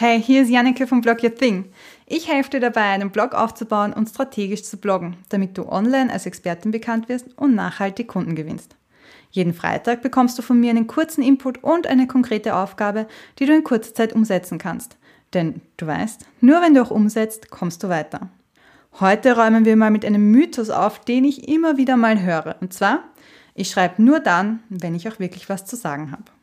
Hey, hier ist Janneke vom Blog Your Thing. Ich helfe dir dabei, einen Blog aufzubauen und strategisch zu bloggen, damit du online als Expertin bekannt wirst und nachhaltig Kunden gewinnst. Jeden Freitag bekommst du von mir einen kurzen Input und eine konkrete Aufgabe, die du in kurzer Zeit umsetzen kannst. Denn du weißt, nur wenn du auch umsetzt, kommst du weiter. Heute räumen wir mal mit einem Mythos auf, den ich immer wieder mal höre. Und zwar, ich schreibe nur dann, wenn ich auch wirklich was zu sagen habe.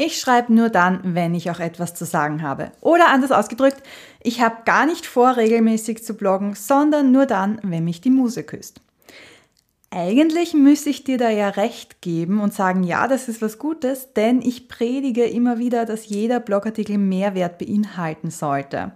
Ich schreibe nur dann, wenn ich auch etwas zu sagen habe. Oder anders ausgedrückt, ich habe gar nicht vor, regelmäßig zu bloggen, sondern nur dann, wenn mich die Muse küsst. Eigentlich müsste ich dir da ja recht geben und sagen, ja, das ist was Gutes, denn ich predige immer wieder, dass jeder Blogartikel Mehrwert beinhalten sollte.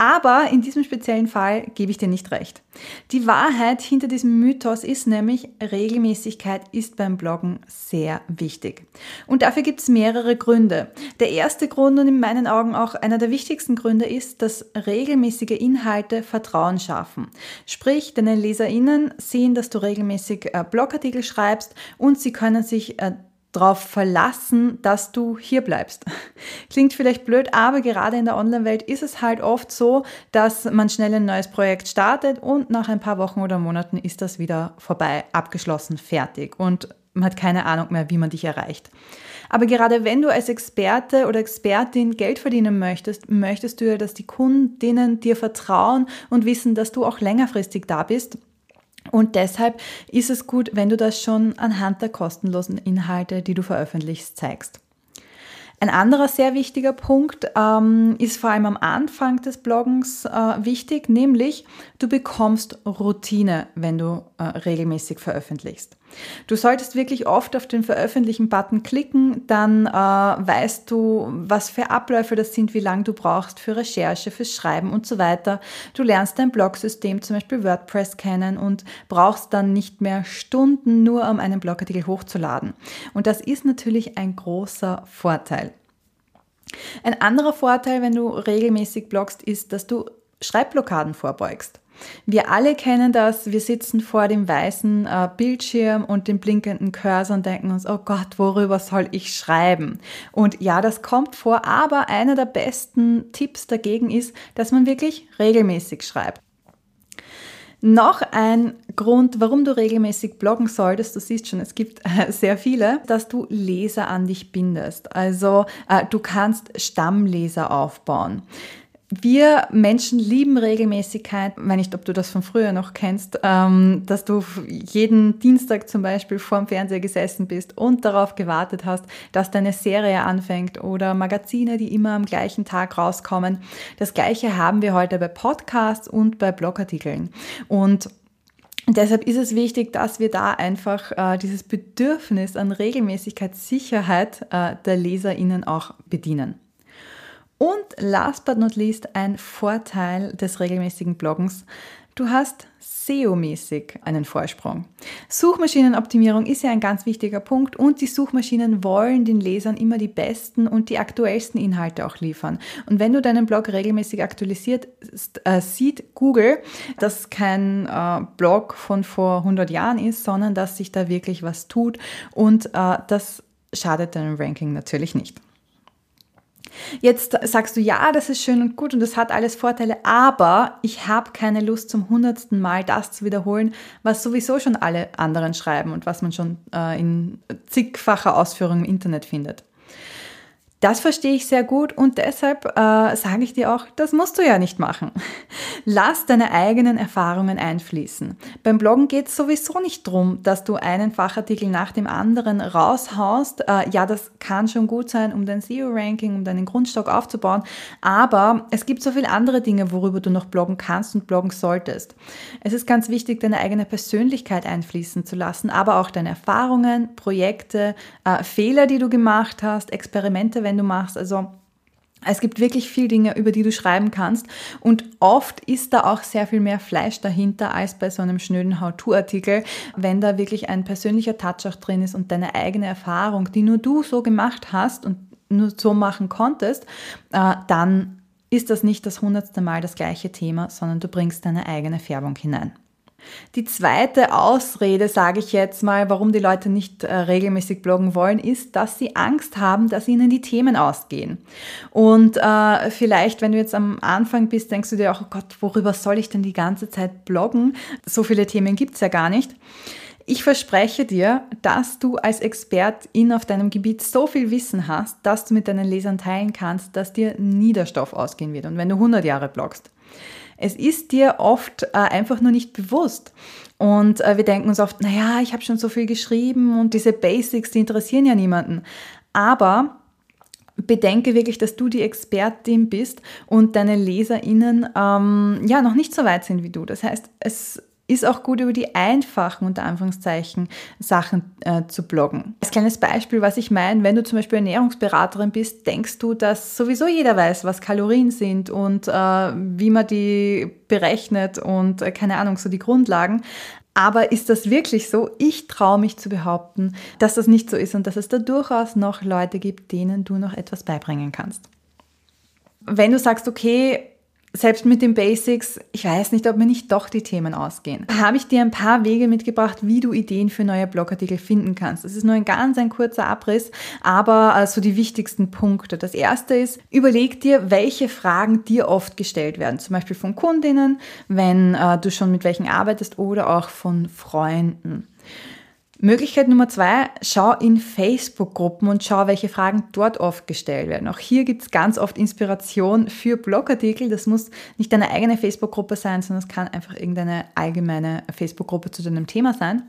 Aber in diesem speziellen Fall gebe ich dir nicht recht. Die Wahrheit hinter diesem Mythos ist nämlich, Regelmäßigkeit ist beim Bloggen sehr wichtig. Und dafür gibt es mehrere Gründe. Der erste Grund und in meinen Augen auch einer der wichtigsten Gründe ist, dass regelmäßige Inhalte Vertrauen schaffen. Sprich, deine LeserInnen sehen, dass du regelmäßig äh, Blogartikel schreibst und sie können sich äh, darauf verlassen, dass du hier bleibst. Klingt vielleicht blöd, aber gerade in der Online-Welt ist es halt oft so, dass man schnell ein neues Projekt startet und nach ein paar Wochen oder Monaten ist das wieder vorbei, abgeschlossen, fertig und man hat keine Ahnung mehr, wie man dich erreicht. Aber gerade wenn du als Experte oder Expertin Geld verdienen möchtest, möchtest du ja, dass die Kundinnen dir vertrauen und wissen, dass du auch längerfristig da bist und deshalb ist es gut, wenn du das schon anhand der kostenlosen Inhalte, die du veröffentlichst, zeigst. Ein anderer sehr wichtiger Punkt ähm, ist vor allem am Anfang des Bloggens äh, wichtig, nämlich du bekommst Routine, wenn du äh, regelmäßig veröffentlichst. Du solltest wirklich oft auf den Veröffentlichen-Button klicken, dann äh, weißt du, was für Abläufe das sind, wie lange du brauchst für Recherche, fürs Schreiben und so weiter. Du lernst dein Blogsystem, zum Beispiel WordPress, kennen und brauchst dann nicht mehr Stunden nur, um einen Blogartikel hochzuladen. Und das ist natürlich ein großer Vorteil. Ein anderer Vorteil, wenn du regelmäßig bloggst, ist, dass du Schreibblockaden vorbeugst. Wir alle kennen das. Wir sitzen vor dem weißen äh, Bildschirm und dem blinkenden Cursor und denken uns, oh Gott, worüber soll ich schreiben? Und ja, das kommt vor, aber einer der besten Tipps dagegen ist, dass man wirklich regelmäßig schreibt. Noch ein Grund, warum du regelmäßig bloggen solltest, du siehst schon, es gibt äh, sehr viele, dass du Leser an dich bindest. Also äh, du kannst Stammleser aufbauen. Wir Menschen lieben Regelmäßigkeit. Ich weiß nicht, ob du das von früher noch kennst, ähm, dass du jeden Dienstag zum Beispiel vorm Fernseher gesessen bist und darauf gewartet hast, dass deine Serie anfängt oder Magazine, die immer am gleichen Tag rauskommen. Das gleiche haben wir heute bei Podcasts und bei Blogartikeln. Und Deshalb ist es wichtig, dass wir da einfach äh, dieses Bedürfnis an Regelmäßigkeit, Sicherheit äh, der LeserInnen auch bedienen. Und last but not least ein Vorteil des regelmäßigen Bloggens. Du hast SEO-mäßig einen Vorsprung. Suchmaschinenoptimierung ist ja ein ganz wichtiger Punkt und die Suchmaschinen wollen den Lesern immer die besten und die aktuellsten Inhalte auch liefern. Und wenn du deinen Blog regelmäßig aktualisiert, äh, sieht Google, dass kein äh, Blog von vor 100 Jahren ist, sondern dass sich da wirklich was tut und äh, das schadet deinem Ranking natürlich nicht. Jetzt sagst du, ja, das ist schön und gut und das hat alles Vorteile, aber ich habe keine Lust zum hundertsten Mal das zu wiederholen, was sowieso schon alle anderen schreiben und was man schon äh, in zigfacher Ausführung im Internet findet. Das verstehe ich sehr gut und deshalb äh, sage ich dir auch, das musst du ja nicht machen. Lass deine eigenen Erfahrungen einfließen. Beim Bloggen geht es sowieso nicht drum, dass du einen Fachartikel nach dem anderen raushaust. Äh, ja, das kann schon gut sein, um dein SEO-Ranking, um deinen Grundstock aufzubauen, aber es gibt so viele andere Dinge, worüber du noch bloggen kannst und bloggen solltest. Es ist ganz wichtig, deine eigene Persönlichkeit einfließen zu lassen, aber auch deine Erfahrungen, Projekte, äh, Fehler, die du gemacht hast, Experimente, wenn du machst. Also es gibt wirklich viel Dinge, über die du schreiben kannst und oft ist da auch sehr viel mehr Fleisch dahinter als bei so einem schnöden How-To-Artikel, wenn da wirklich ein persönlicher Touch auch drin ist und deine eigene Erfahrung, die nur du so gemacht hast und nur so machen konntest, äh, dann ist das nicht das hundertste Mal das gleiche Thema, sondern du bringst deine eigene Färbung hinein. Die zweite Ausrede, sage ich jetzt mal, warum die Leute nicht äh, regelmäßig bloggen wollen, ist, dass sie Angst haben, dass ihnen die Themen ausgehen. Und äh, vielleicht, wenn du jetzt am Anfang bist, denkst du dir auch, oh Gott, worüber soll ich denn die ganze Zeit bloggen? So viele Themen gibt's ja gar nicht. Ich verspreche dir, dass du als Expertin auf deinem Gebiet so viel Wissen hast, dass du mit deinen Lesern teilen kannst, dass dir nie der Stoff ausgehen wird. Und wenn du 100 Jahre bloggst. Es ist dir oft äh, einfach nur nicht bewusst. Und äh, wir denken uns oft, naja, ich habe schon so viel geschrieben und diese Basics, die interessieren ja niemanden. Aber bedenke wirklich, dass du die Expertin bist und deine LeserInnen ähm, ja noch nicht so weit sind wie du. Das heißt, es ist auch gut, über die einfachen, unter Anführungszeichen, Sachen äh, zu bloggen. Als kleines Beispiel, was ich meine, wenn du zum Beispiel Ernährungsberaterin bist, denkst du, dass sowieso jeder weiß, was Kalorien sind und äh, wie man die berechnet und äh, keine Ahnung, so die Grundlagen. Aber ist das wirklich so? Ich traue mich zu behaupten, dass das nicht so ist und dass es da durchaus noch Leute gibt, denen du noch etwas beibringen kannst. Wenn du sagst, okay, selbst mit den Basics, ich weiß nicht, ob mir nicht doch die Themen ausgehen. Da habe ich dir ein paar Wege mitgebracht, wie du Ideen für neue Blogartikel finden kannst. Das ist nur ein ganz ein kurzer Abriss, aber so also die wichtigsten Punkte. Das erste ist, überleg dir, welche Fragen dir oft gestellt werden. Zum Beispiel von Kundinnen, wenn äh, du schon mit welchen arbeitest oder auch von Freunden. Möglichkeit Nummer zwei, schau in Facebook-Gruppen und schau, welche Fragen dort oft gestellt werden. Auch hier gibt es ganz oft Inspiration für Blogartikel. Das muss nicht deine eigene Facebook-Gruppe sein, sondern es kann einfach irgendeine allgemeine Facebook-Gruppe zu deinem Thema sein.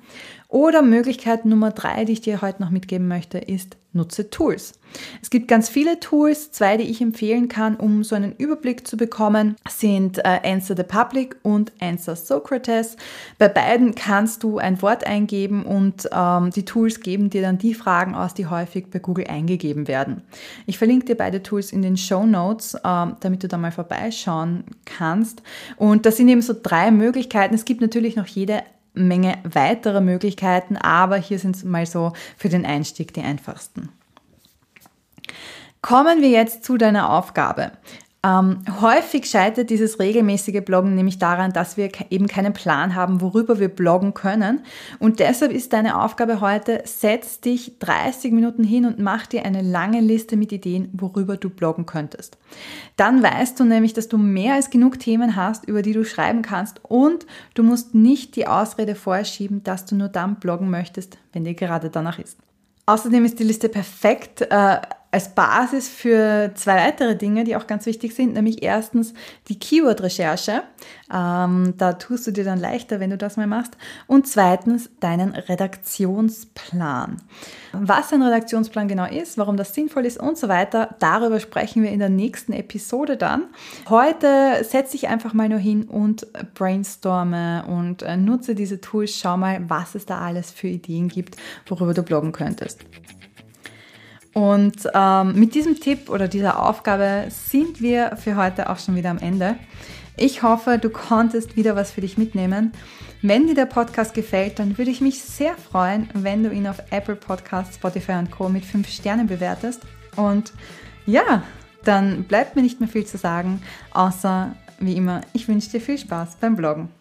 Oder Möglichkeit Nummer drei, die ich dir heute noch mitgeben möchte, ist, nutze Tools. Es gibt ganz viele Tools. Zwei, die ich empfehlen kann, um so einen Überblick zu bekommen, sind äh, Answer the Public und Answer Socrates. Bei beiden kannst du ein Wort eingeben und ähm, die Tools geben dir dann die Fragen aus, die häufig bei Google eingegeben werden. Ich verlinke dir beide Tools in den Show Notes, ähm, damit du da mal vorbeischauen kannst. Und das sind eben so drei Möglichkeiten. Es gibt natürlich noch jede Menge weiterer Möglichkeiten, aber hier sind es mal so für den Einstieg die einfachsten. Kommen wir jetzt zu deiner Aufgabe. Ähm, häufig scheitert dieses regelmäßige Bloggen nämlich daran, dass wir eben keinen Plan haben, worüber wir bloggen können. Und deshalb ist deine Aufgabe heute, setz dich 30 Minuten hin und mach dir eine lange Liste mit Ideen, worüber du bloggen könntest. Dann weißt du nämlich, dass du mehr als genug Themen hast, über die du schreiben kannst und du musst nicht die Ausrede vorschieben, dass du nur dann bloggen möchtest, wenn dir gerade danach ist. Außerdem ist die Liste perfekt äh, als Basis für zwei weitere Dinge, die auch ganz wichtig sind, nämlich erstens die Keyword-Recherche. Ähm, da tust du dir dann leichter, wenn du das mal machst. Und zweitens deinen Redaktionsplan. Was ein Redaktionsplan genau ist, warum das sinnvoll ist und so weiter, darüber sprechen wir in der nächsten Episode dann. Heute setze ich einfach mal nur hin und brainstorme und äh, nutze diese Tools. Schau mal, was es da alles für Ideen gibt, worüber du bloggen könntest. Und ähm, mit diesem Tipp oder dieser Aufgabe sind wir für heute auch schon wieder am Ende. Ich hoffe, du konntest wieder was für dich mitnehmen. Wenn dir der Podcast gefällt, dann würde ich mich sehr freuen, wenn du ihn auf Apple Podcasts, Spotify und Co. mit 5 Sternen bewertest. Und ja, dann bleibt mir nicht mehr viel zu sagen, außer wie immer, ich wünsche dir viel Spaß beim Bloggen.